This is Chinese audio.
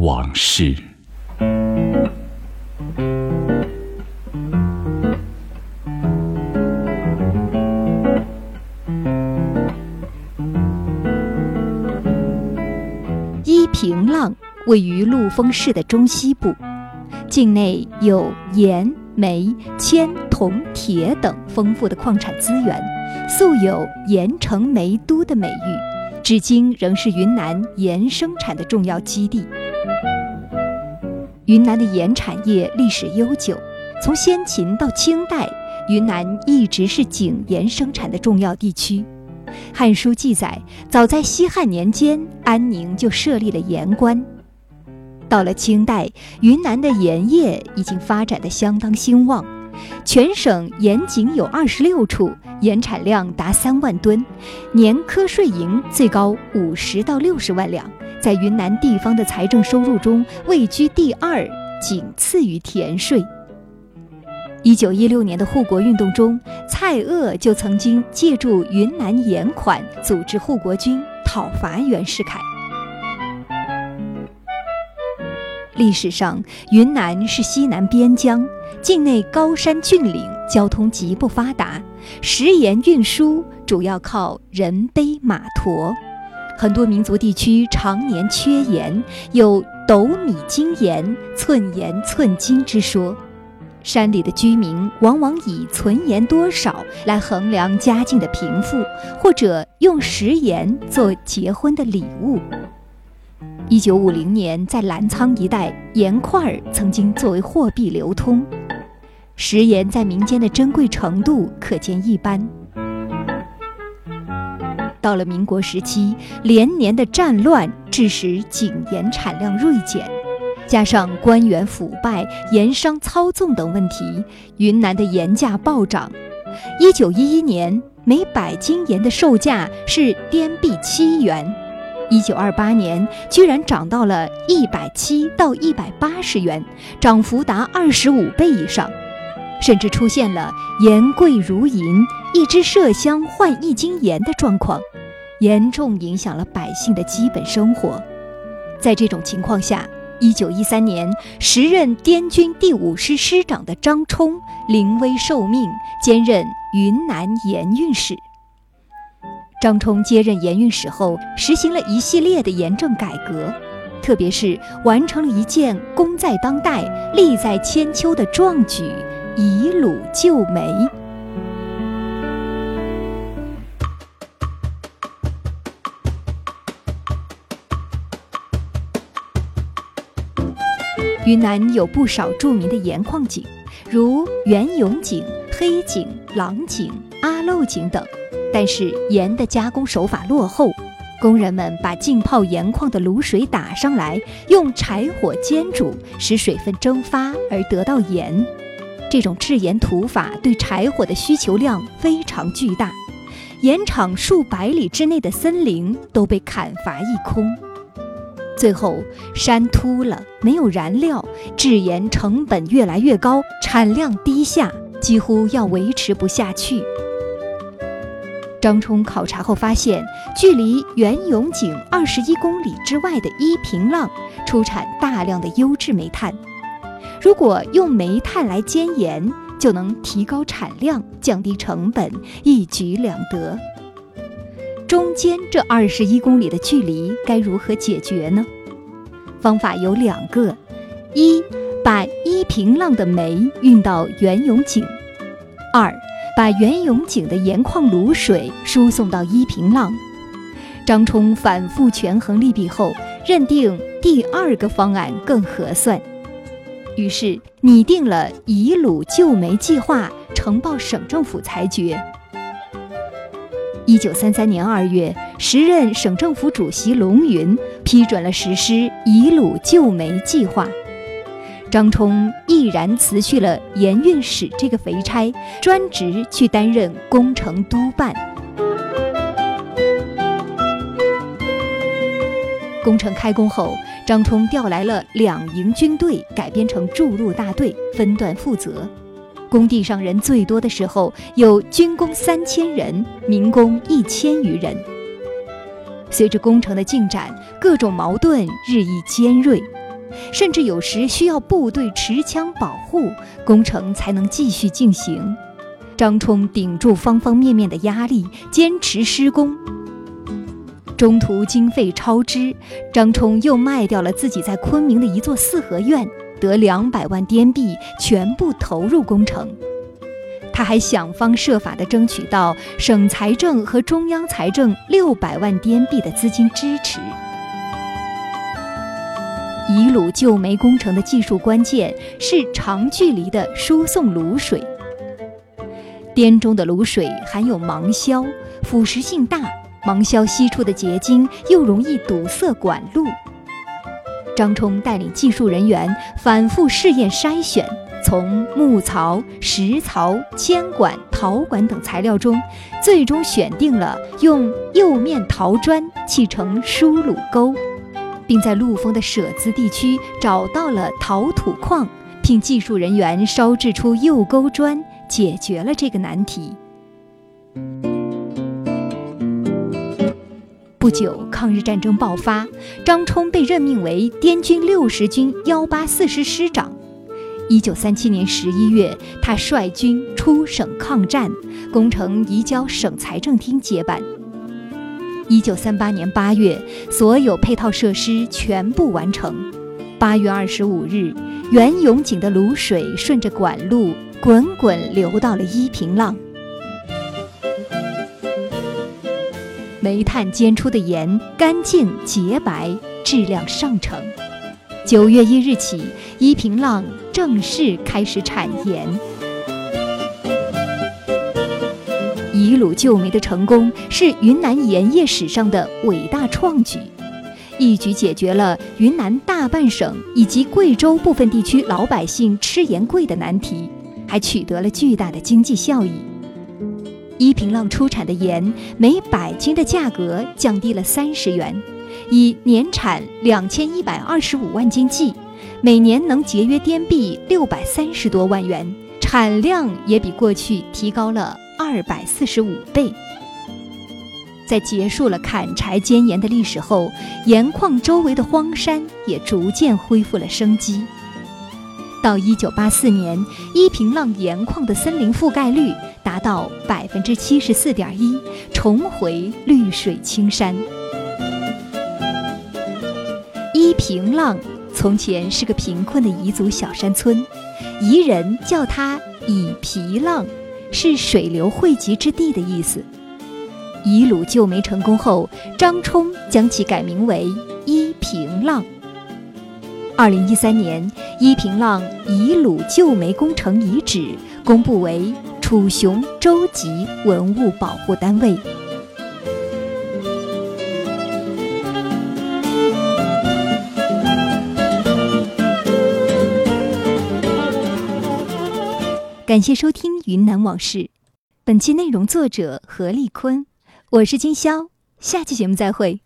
往事。依平浪位于陆丰市的中西部，境内有盐、煤、铅、铜、铁等丰富的矿产资源，素有“盐城煤都”的美誉，至今仍是云南盐生产的重要基地。云南的盐产业历史悠久，从先秦到清代，云南一直是井盐生产的重要地区。《汉书》记载，早在西汉年间，安宁就设立了盐官。到了清代，云南的盐业已经发展的相当兴旺，全省盐井有二十六处，盐产量达三万吨，年科税银最高五十到六十万两，在云南地方的财政收入中位居第二，仅次于田税。一九一六年的护国运动中，蔡锷就曾经借助云南盐款组织护国军讨伐袁世凯。历史上，云南是西南边疆，境内高山峻岭，交通极不发达，食盐运输主要靠人背马驮，很多民族地区常年缺盐，有“斗米精盐，寸盐寸金”之说。山里的居民往往以存盐多少来衡量家境的贫富，或者用食盐做结婚的礼物。一九五零年，在澜沧一带，盐块儿曾经作为货币流通，食盐在民间的珍贵程度可见一斑。到了民国时期，连年的战乱致使井盐产量锐减。加上官员腐败、盐商操纵等问题，云南的盐价暴涨。一九一一年，每百斤盐的售价是滇币七元；一九二八年，居然涨到了一百七到一百八十元，涨幅达二十五倍以上，甚至出现了盐贵如银，一支麝香换一斤盐的状况，严重影响了百姓的基本生活。在这种情况下，一九一三年，时任滇军第五师师长的张冲临危受命，兼任云南盐运使。张冲接任盐运使后，实行了一系列的盐政改革，特别是完成了一件功在当代、利在千秋的壮举——以鲁救煤。云南有不少著名的盐矿井，如元永井、黑井、狼井、阿漏井等。但是盐的加工手法落后，工人们把浸泡盐矿的卤水打上来，用柴火煎煮，使水分蒸发而得到盐。这种制盐土法对柴火的需求量非常巨大，盐场数百里之内的森林都被砍伐一空。最后，山秃了，没有燃料，制盐成本越来越高，产量低下，几乎要维持不下去。张冲考察后发现，距离元永井二十一公里之外的伊平浪出产大量的优质煤炭，如果用煤炭来煎盐，就能提高产量，降低成本，一举两得。中间这二十一公里的距离该如何解决呢？方法有两个：一，把伊平浪的煤运到元永井；二，把元永井的盐矿卤水输送到伊平浪。张冲反复权衡利弊后，认定第二个方案更合算，于是拟定了以鲁救煤计划，呈报省政府裁决。一九三三年二月，时任省政府主席龙云批准了实施以鲁救煤计划。张冲毅然辞去了盐运使这个肥差，专职去担任工程督办。工程开工后，张冲调来了两营军队，改编成筑路大队，分段负责。工地上人最多的时候，有军工三千人，民工一千余人。随着工程的进展，各种矛盾日益尖锐，甚至有时需要部队持枪保护，工程才能继续进行。张冲顶住方方面面的压力，坚持施工。中途经费超支，张冲又卖掉了自己在昆明的一座四合院，得两百万滇币，全部投入工程。他还想方设法地争取到省财政和中央财政六百万滇币的资金支持。以鲁旧煤工程的技术关键是长距离的输送卤水。滇中的卤水含有芒硝，腐蚀性大。芒硝析出的结晶又容易堵塞管路。张冲带领技术人员反复试验筛选，从木槽、石槽、铅管、陶管等材料中，最终选定了用釉面陶砖砌成输卤沟，并在陆丰的舍资地区找到了陶土矿，聘技术人员烧制出釉沟砖，解决了这个难题。不久，抗日战争爆发，张冲被任命为滇军六十军幺八四师师长。一九三七年十一月，他率军出省抗战，工程移交省财政厅接办。一九三八年八月，所有配套设施全部完成。八月二十五日，袁永景的卤水顺着管路滚滚流到了依平浪。煤炭煎出的盐干净洁白，质量上乘。九月一日起，依平浪正式开始产盐。以鲁救煤的成功是云南盐业史上的伟大创举，一举解决了云南大半省以及贵州部分地区老百姓吃盐贵的难题，还取得了巨大的经济效益。依平浪出产的盐每百斤的价格降低了三十元，以年产两千一百二十五万斤计，每年能节约滇币六百三十多万元，产量也比过去提高了二百四十五倍。在结束了砍柴煎盐的历史后，盐矿周围的荒山也逐渐恢复了生机。到一九八四年，依平浪盐矿的森林覆盖率达到百分之七十四点一，重回绿水青山。依平浪从前是个贫困的彝族小山村，彝人叫它以皮浪，是水流汇集之地的意思。彝鲁救煤成功后，张冲将其改名为依平浪。二零一三年，依平浪彝鲁旧煤工程遗址公布为楚雄州级文物保护单位。感谢收听《云南往事》，本期内容作者何立坤，我是金潇，下期节目再会。